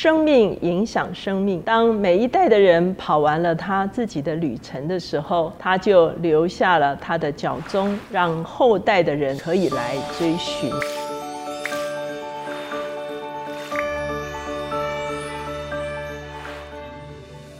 生命影响生命。当每一代的人跑完了他自己的旅程的时候，他就留下了他的脚踪，让后代的人可以来追寻。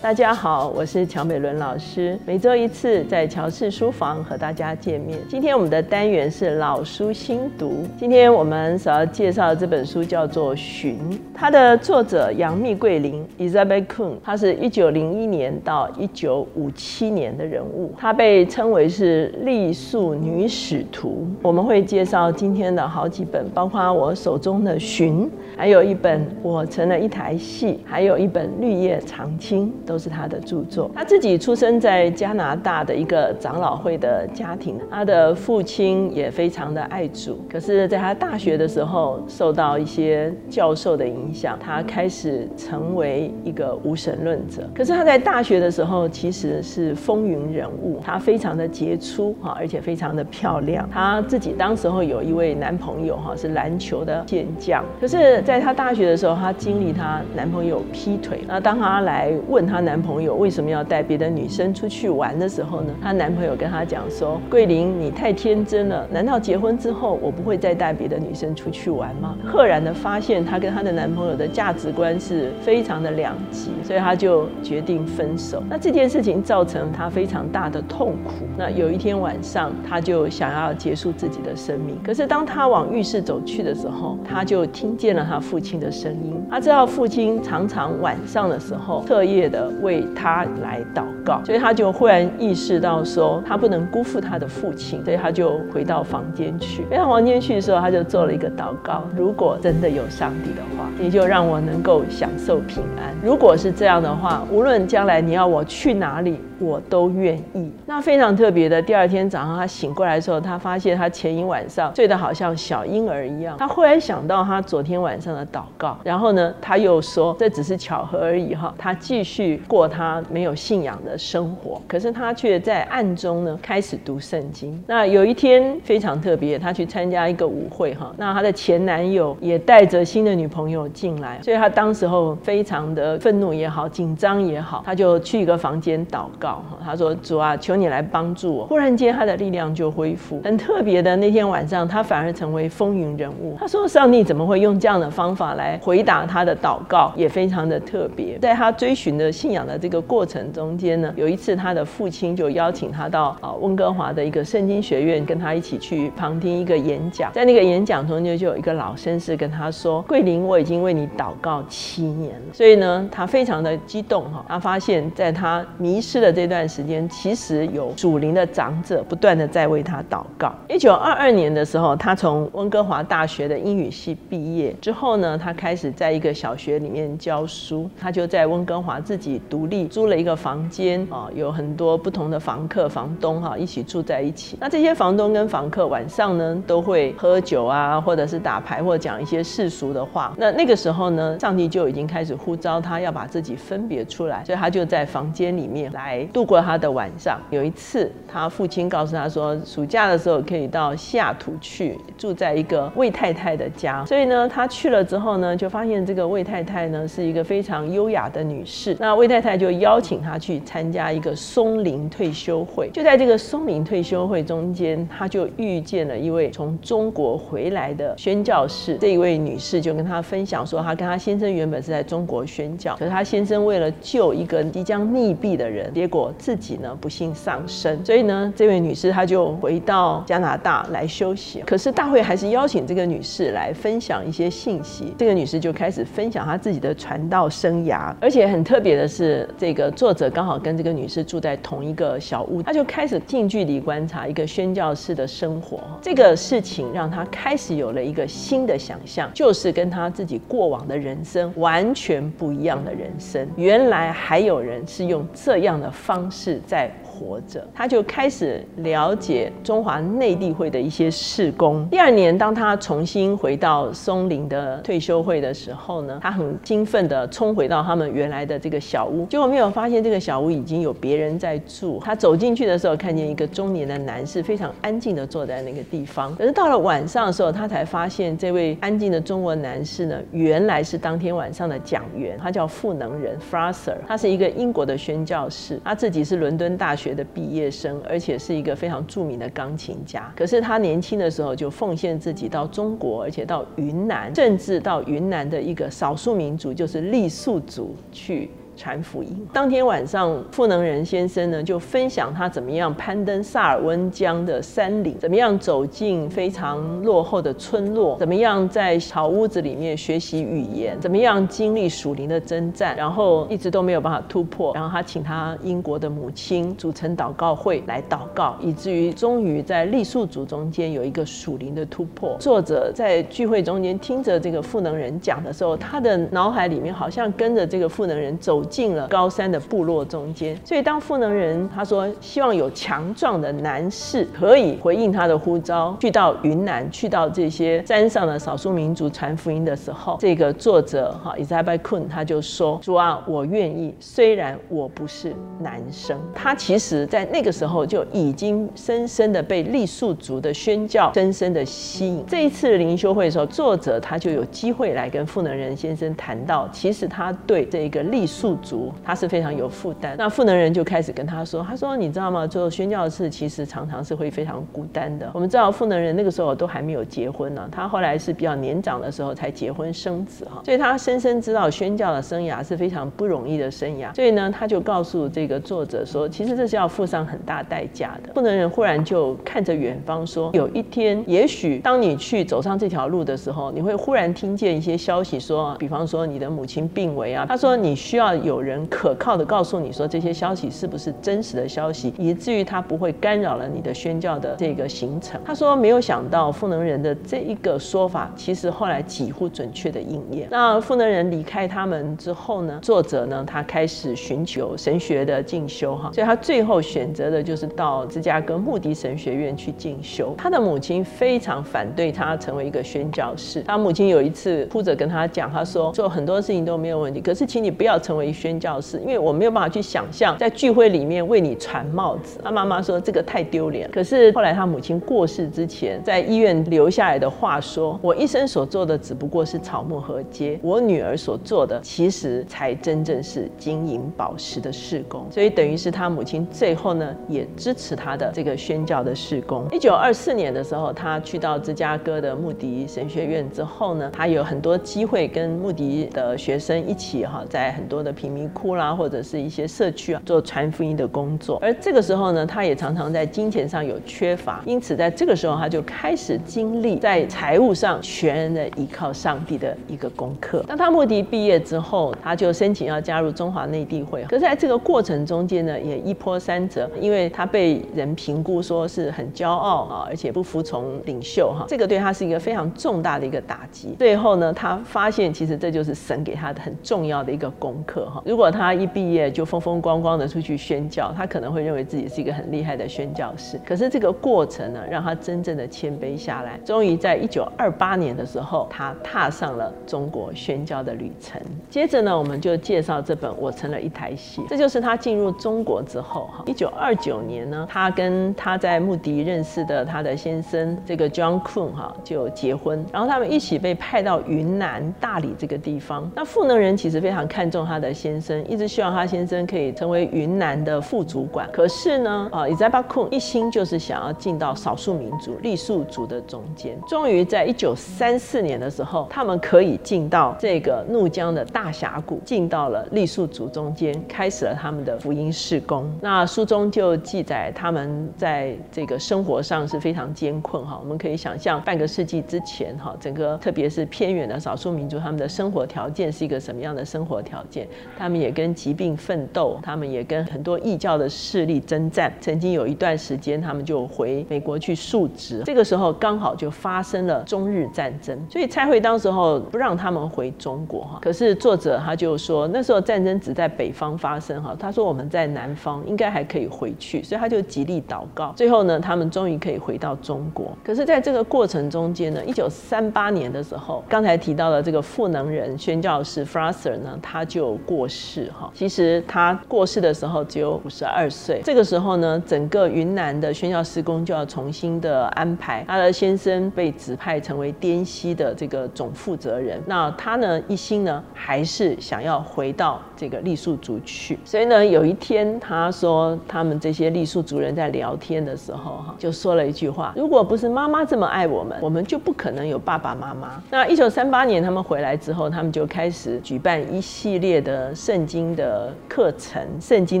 大家好，我是乔美伦老师。每周一次在乔氏书房和大家见面。今天我们的单元是老书新读。今天我们所要介绍的这本书叫做《寻》，它的作者杨幂桂林 （Isabel Kun），她是一九零一年到一九五七年的人物，她被称为是傈僳女使徒。我们会介绍今天的好几本，包括我手中的《寻》，还有一本《我成了一台戏》，还有一本《绿叶长青》都。都是他的著作。他自己出生在加拿大的一个长老会的家庭，他的父亲也非常的爱主。可是，在他大学的时候，受到一些教授的影响，他开始成为一个无神论者。可是他在大学的时候，其实是风云人物，他非常的杰出哈，而且非常的漂亮。他自己当时候有一位男朋友哈，是篮球的健将。可是，在他大学的时候，他经历他男朋友劈腿。那当他来问他。男朋友为什么要带别的女生出去玩的时候呢？她男朋友跟她讲说：“桂林，你太天真了，难道结婚之后我不会再带别的女生出去玩吗？”赫然的发现她跟她的男朋友的价值观是非常的两极，所以她就决定分手。那这件事情造成她非常大的痛苦。那有一天晚上，她就想要结束自己的生命。可是当她往浴室走去的时候，她就听见了她父亲的声音。她知道父亲常常晚上的时候彻夜的。为他来祷告，所以他就忽然意识到说，他不能辜负他的父亲，所以他就回到房间去。回到房间去的时候，他就做了一个祷告：如果真的有上帝的话，你就让我能够享受平安。如果是这样的话，无论将来你要我去哪里。我都愿意。那非常特别的，第二天早上他醒过来的时候，他发现他前一晚上睡得好像小婴儿一样。他忽然想到他昨天晚上的祷告，然后呢，他又说这只是巧合而已哈。他继续过他没有信仰的生活，可是他却在暗中呢开始读圣经。那有一天非常特别，他去参加一个舞会哈，那他的前男友也带着新的女朋友进来，所以他当时候非常的愤怒也好，紧张也好，他就去一个房间祷告。他说：“主啊，求你来帮助我。”忽然间，他的力量就恢复。很特别的，那天晚上，他反而成为风云人物。他说：“上帝怎么会用这样的方法来回答他的祷告？也非常的特别。”在他追寻的信仰的这个过程中间呢，有一次他的父亲就邀请他到啊温哥华的一个圣经学院，跟他一起去旁听一个演讲。在那个演讲中间，就有一个老绅士跟他说：“桂林，我已经为你祷告七年了。”所以呢，他非常的激动哈。他发现，在他迷失的这段时间，其实有祖灵的长者不断的在为他祷告。一九二二年的时候，他从温哥华大学的英语系毕业之后呢，他开始在一个小学里面教书。他就在温哥华自己独立租了一个房间啊，有很多不同的房客、房东哈一起住在一起。那这些房东跟房客晚上呢都会喝酒啊，或者是打牌，或者讲一些世俗的话。那那个时候呢，上帝就已经开始呼召他要把自己分别出来，所以他就在房间里面来。度过他的晚上。有一次，他父亲告诉他说，暑假的时候可以到西雅图去住在一个魏太太的家。所以呢，他去了之后呢，就发现这个魏太太呢是一个非常优雅的女士。那魏太太就邀请他去参加一个松林退休会。就在这个松林退休会中间，他就遇见了一位从中国回来的宣教士。这一位女士就跟他分享说，她跟她先生原本是在中国宣教，可是她先生为了救一个即将溺毙的人，结果。我自己呢不幸丧生，所以呢这位女士她就回到加拿大来休息。可是大会还是邀请这个女士来分享一些信息。这个女士就开始分享她自己的传道生涯，而且很特别的是，这个作者刚好跟这个女士住在同一个小屋，她就开始近距离观察一个宣教士的生活。这个事情让她开始有了一个新的想象，就是跟她自己过往的人生完全不一样的人生。原来还有人是用这样的。方式在。活着，他就开始了解中华内地会的一些事工。第二年，当他重新回到松林的退休会的时候呢，他很兴奋的冲回到他们原来的这个小屋，结果没有发现这个小屋已经有别人在住。他走进去的时候，看见一个中年的男士非常安静的坐在那个地方。可是到了晚上的时候，他才发现这位安静的中国男士呢，原来是当天晚上的讲员，他叫赋能人 Fraser，他是一个英国的宣教士，他自己是伦敦大学。学的毕业生，而且是一个非常著名的钢琴家。可是他年轻的时候就奉献自己到中国，而且到云南，甚至到云南的一个少数民族，就是傈僳族去。传福音。当天晚上，赋能人先生呢就分享他怎么样攀登萨尔温江的山岭，怎么样走进非常落后的村落，怎么样在小屋子里面学习语言，怎么样经历属灵的征战，然后一直都没有办法突破。然后他请他英国的母亲组成祷告会来祷告，以至于终于在傈僳族中间有一个属灵的突破。作者在聚会中间听着这个赋能人讲的时候，他的脑海里面好像跟着这个赋能人走。进了高山的部落中间，所以当赋能人他说希望有强壮的男士可以回应他的呼召，去到云南，去到这些山上的少数民族传福音的时候，这个作者哈伊扎拜坤他就说：主啊，我愿意，虽然我不是男生。他其实在那个时候就已经深深的被傈僳族的宣教深深的吸引。这一次灵修会的时候，作者他就有机会来跟赋能人先生谈到，其实他对这个傈僳。族他是非常有负担，那赋能人就开始跟他说：“他说你知道吗？做宣教士其实常常是会非常孤单的。我们知道赋能人那个时候都还没有结婚呢，他后来是比较年长的时候才结婚生子哈，所以他深深知道宣教的生涯是非常不容易的生涯。所以呢，他就告诉这个作者说，其实这是要付上很大代价的。赋能人忽然就看着远方说，有一天，也许当你去走上这条路的时候，你会忽然听见一些消息说，比方说你的母亲病危啊，他说你需要。有人可靠的告诉你说这些消息是不是真实的消息，以至于他不会干扰了你的宣教的这个行程。他说没有想到赋能人的这一个说法，其实后来几乎准确的应验。那赋能人离开他们之后呢，作者呢他开始寻求神学的进修哈，所以他最后选择的就是到芝加哥穆迪神学院去进修。他的母亲非常反对他成为一个宣教士，他母亲有一次哭着跟他讲，他说做很多事情都没有问题，可是请你不要成为。宣教士，因为我没有办法去想象在聚会里面为你传帽子。他妈妈说这个太丢脸。可是后来他母亲过世之前，在医院留下来的话说：“我一生所做的只不过是草木和街，我女儿所做的其实才真正是金银宝石的事工。”所以等于是他母亲最后呢也支持他的这个宣教的事工。一九二四年的时候，他去到芝加哥的穆迪神学院之后呢，他有很多机会跟穆迪的学生一起哈，在很多的平。贫民窟啦，或者是一些社区啊，做传福音的工作。而这个时候呢，他也常常在金钱上有缺乏，因此在这个时候，他就开始经历在财务上全然的依靠上帝的一个功课。当他穆迪毕业之后，他就申请要加入中华内地会。可是在这个过程中间呢，也一波三折，因为他被人评估说是很骄傲啊，而且不服从领袖哈，这个对他是一个非常重大的一个打击。最后呢，他发现其实这就是神给他的很重要的一个功课。如果他一毕业就风风光光的出去宣教，他可能会认为自己是一个很厉害的宣教士。可是这个过程呢，让他真正的谦卑下来。终于在一九二八年的时候，他踏上了中国宣教的旅程。接着呢，我们就介绍这本《我成了一台戏》，这就是他进入中国之后哈。一九二九年呢，他跟他在穆迪认识的他的先生这个 John Kuhn 哈就结婚，然后他们一起被派到云南大理这个地方。那赋能人其实非常看重他的。先生一直希望他先生可以成为云南的副主管，可是呢，啊，伊扎巴库一心就是想要进到少数民族傈僳族的中间。终于在一九三四年的时候，他们可以进到这个怒江的大峡谷，进到了傈僳族中间，开始了他们的福音事工。那书中就记载他们在这个生活上是非常艰困哈。我们可以想象半个世纪之前哈，整个特别是偏远的少数民族，他们的生活条件是一个什么样的生活条件？他们也跟疾病奋斗，他们也跟很多异教的势力征战。曾经有一段时间，他们就回美国去述职。这个时候刚好就发生了中日战争，所以蔡慧当时候不让他们回中国哈。可是作者他就说，那时候战争只在北方发生哈。他说我们在南方应该还可以回去，所以他就极力祷告。最后呢，他们终于可以回到中国。可是在这个过程中间呢，一九三八年的时候，刚才提到的这个赋能人宣教士 Fraser 呢，他就过过世哈。其实他过世的时候只有五十二岁。这个时候呢，整个云南的宣教施工就要重新的安排。他的先生被指派成为滇西的这个总负责人。那他呢，一心呢还是想要回到这个傈僳族去。所以呢，有一天他说，他们这些傈僳族人在聊天的时候哈，就说了一句话：如果不是妈妈这么爱我们，我们就不可能有爸爸妈妈。那一九三八年他们回来之后，他们就开始举办一系列的圣经的课程、圣经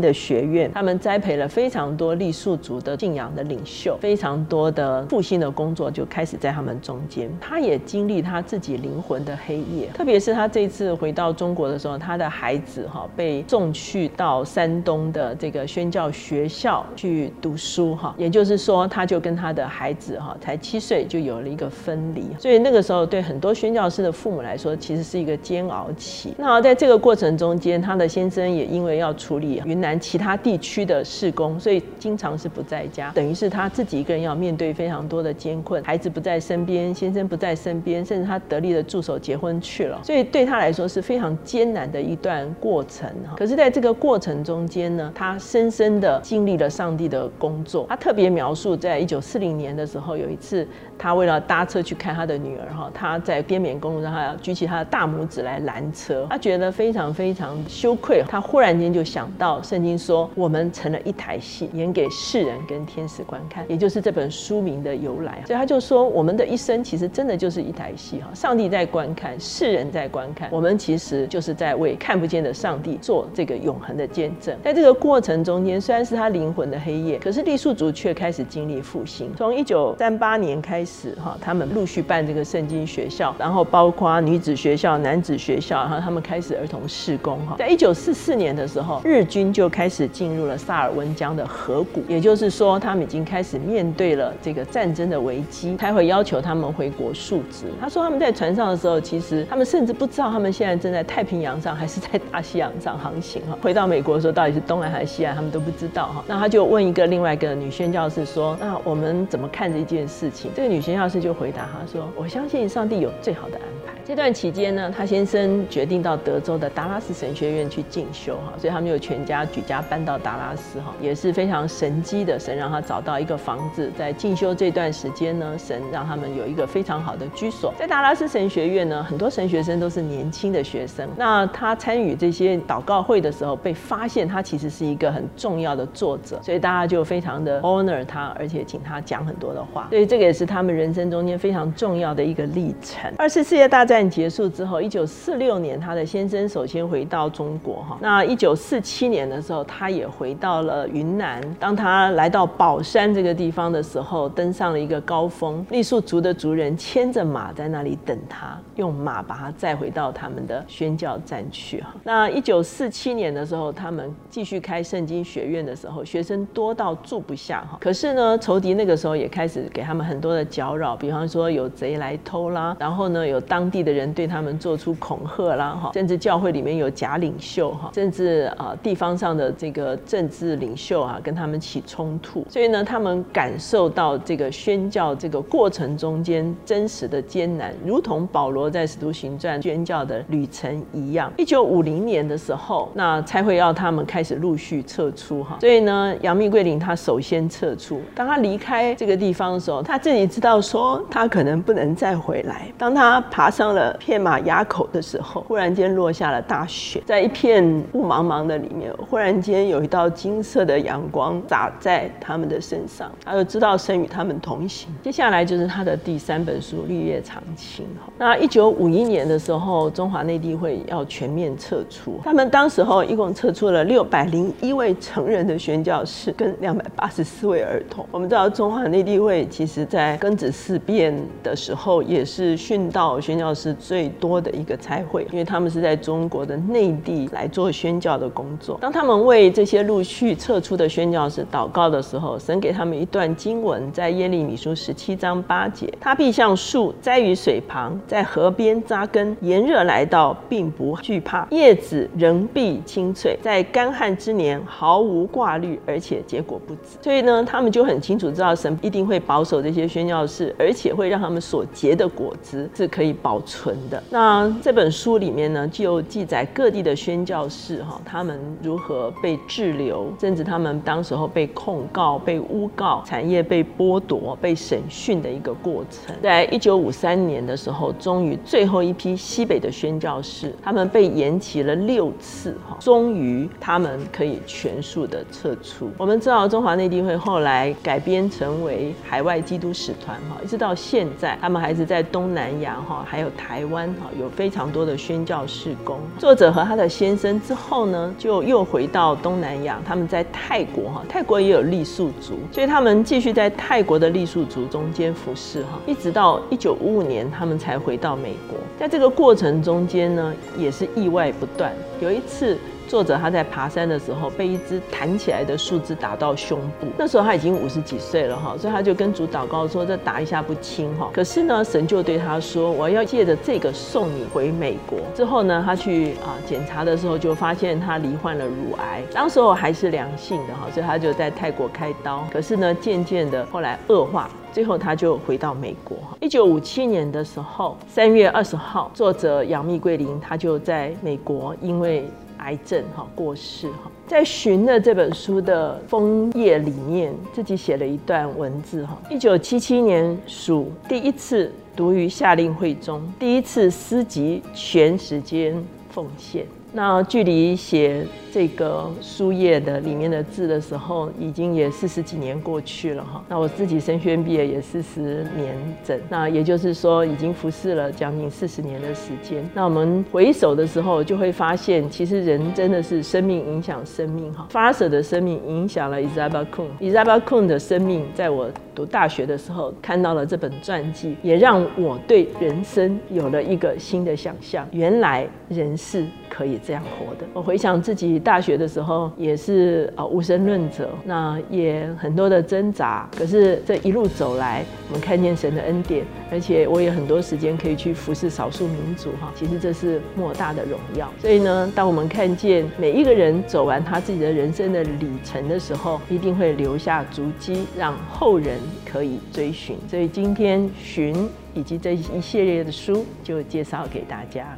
的学院。他们栽培了非常多傈僳族的信仰的领袖，非常多的复兴的工作就开始在他们中间。他也经历他自己灵魂的黑夜，特别是他这次回到中国的时候，他的孩子哈被送去到山东的这个宣教学校去读书哈，也就是说，他就跟他的孩子哈才七岁就有了一个分离，所以那个时候对很多宣教师的父母来说，其实是一个煎熬期。那在这个过程中间，他的先生也因为要处理云南其他地区的事工，所以经常是不在家，等于是他自己一个人要面对非常多的艰困，孩子不在身边，先生不在身边，甚至他得力的助手结婚去了，所以对他来说是非常艰难的一段过程。可是在这个过程中间呢，他深深的经历了上帝的工作。他特别描述，在一九四零年的时候，有一次他为了搭车去看他的女儿哈，他在滇缅公路上，他要举起他的大拇指来拦车，他觉得非常非常羞愧。他忽然间就想到圣经说，我们成了一台戏，演给世人跟天使观看，也就是这本书名的由来。所以他就说，我们的一生其实真的就是一台戏哈，上帝在观看，世人在观看，我们其实就是在为看不见的上帝做这个永恒的见证。在这个过程中间，虽然是他灵魂的黑夜，可是傈僳族却开始经历复兴。从一九三八年开始哈，他们陆续办这个圣经学校，然后包括女子学校、男子学校，然后他们开始儿童事工哈。在一九四四年的时候，日军就开始进入了萨尔温江的河谷，也就是说，他们已经开始面对了这个战争的危机，才会要求他们回国述职。他说他们在船上的时候，其实他们甚至不知道他们现在正在太平洋上还是在大西洋上航行哈。回到美国的时候，到底是东岸还是西岸，他们都不知道哈。那他就问一个另外一个女宣教士说：“那我们怎么看这件事情？”这个女宣教士就回答他说：“我相信上帝有最好的安排。”这段期间呢，他先生决定到德州的达拉斯神学院去进修哈，所以他们就全家举家搬到达拉斯哈，也是非常神机的。神让他找到一个房子，在进修这段时间呢，神让他们有一个非常好的居所。在达拉斯神学院呢，很多神学生都是年轻的学生。那他参与这些祷告会的时候，被发现他其实是一个很重要的作者，所以大家就非常的 honor 他，而且请他讲很多的话。所以这个也是他们人生中间非常重要的一个历程。二次世界大战战结束之后，一九四六年，他的先生首先回到中国哈。那一九四七年的时候，他也回到了云南。当他来到宝山这个地方的时候，登上了一个高峰，傈僳族的族人牵着马在那里等他，用马把他载回到他们的宣教站去哈。那一九四七年的时候，他们继续开圣经学院的时候，学生多到住不下哈。可是呢，仇敌那个时候也开始给他们很多的搅扰，比方说有贼来偷啦，然后呢有当地的人对他们做出恐吓啦哈，甚至教会里面有假领袖哈，甚至啊地方上的这个政治领袖啊跟他们起冲突，所以呢他们感受到这个宣教这个过程中间真实的艰难，如同保罗在使徒行传宣教的旅程一样。一九五零年的时候，那才会要他们开始陆续撤出哈，所以呢杨幂桂林他首先撤出，当他离开这个地方的时候，他自己知道说他可能不能再回来。当他爬上了片马垭口的时候，忽然间落下了大雪，在一片雾茫茫的里面，忽然间有一道金色的阳光洒在他们的身上，他就知道神与他们同行。接下来就是他的第三本书《绿叶长青》。那一九五一年的时候，中华内地会要全面撤出，他们当时候一共撤出了六百零一位成人的宣教士跟两百八十四位儿童。我们知道中华内地会其实在庚子事变的时候也是殉道宣教士。是最多的一个差会，因为他们是在中国的内地来做宣教的工作。当他们为这些陆续撤出的宣教士祷告的时候，神给他们一段经文，在耶利米书十七章八节：他必像树栽于水旁，在河边扎根，炎热来到，并不惧怕，叶子仍必青翠，在干旱之年毫无挂虑，而且结果不止。所以呢，他们就很清楚知道神一定会保守这些宣教士，而且会让他们所结的果子是可以保存存的。那这本书里面呢，就记载各地的宣教士哈，他们如何被滞留，甚至他们当时候被控告、被诬告、产业被剥夺、被审讯的一个过程。在一九五三年的时候，终于最后一批西北的宣教士，他们被延期了六次哈，终于他们可以全数的撤出。我们知道中华内地会后来改编成为海外基督使团哈，一直到现在，他们还是在东南亚哈，还有台台湾哈，有非常多的宣教事工。作者和他的先生之后呢，就又回到东南亚，他们在泰国哈，泰国也有傈僳族，所以他们继续在泰国的傈僳族中间服侍哈，一直到一九五五年，他们才回到美国。在这个过程中间呢，也是意外不断。有一次。作者他在爬山的时候被一只弹起来的树枝打到胸部，那时候他已经五十几岁了哈，所以他就跟主祷告说：“这打一下不轻哈。”可是呢，神就对他说：“我要借着这个送你回美国。”之后呢，他去啊检查的时候就发现他罹患了乳癌，当时候还是良性的哈，所以他就在泰国开刀。可是呢，渐渐的后来恶化，最后他就回到美国。一九五七年的时候，三月二十号，作者杨幂桂林他就在美国因为。癌症哈过世哈，在《寻》的这本书的封页里面，自己写了一段文字哈。一九七七年属第一次读于夏令会中，第一次诗集全时间奉献。那距离写这个书页的里面的字的时候，已经也四十几年过去了哈。那我自己升学毕业也四十年整，那也就是说已经服侍了将近四十年的时间。那我们回首的时候，就会发现，其实人真的是生命影响生命哈。发舍的生命影响了 Isabel Kun，Isabel Kun 的生命，在我读大学的时候看到了这本传记，也让我对人生有了一个新的想象。原来人是可以。这样活的，我回想自己大学的时候也是啊无神论者，那也很多的挣扎。可是这一路走来，我们看见神的恩典，而且我也很多时间可以去服侍少数民族哈。其实这是莫大的荣耀。所以呢，当我们看见每一个人走完他自己的人生的里程的时候，一定会留下足迹，让后人可以追寻。所以今天寻以及这一系列的书就介绍给大家。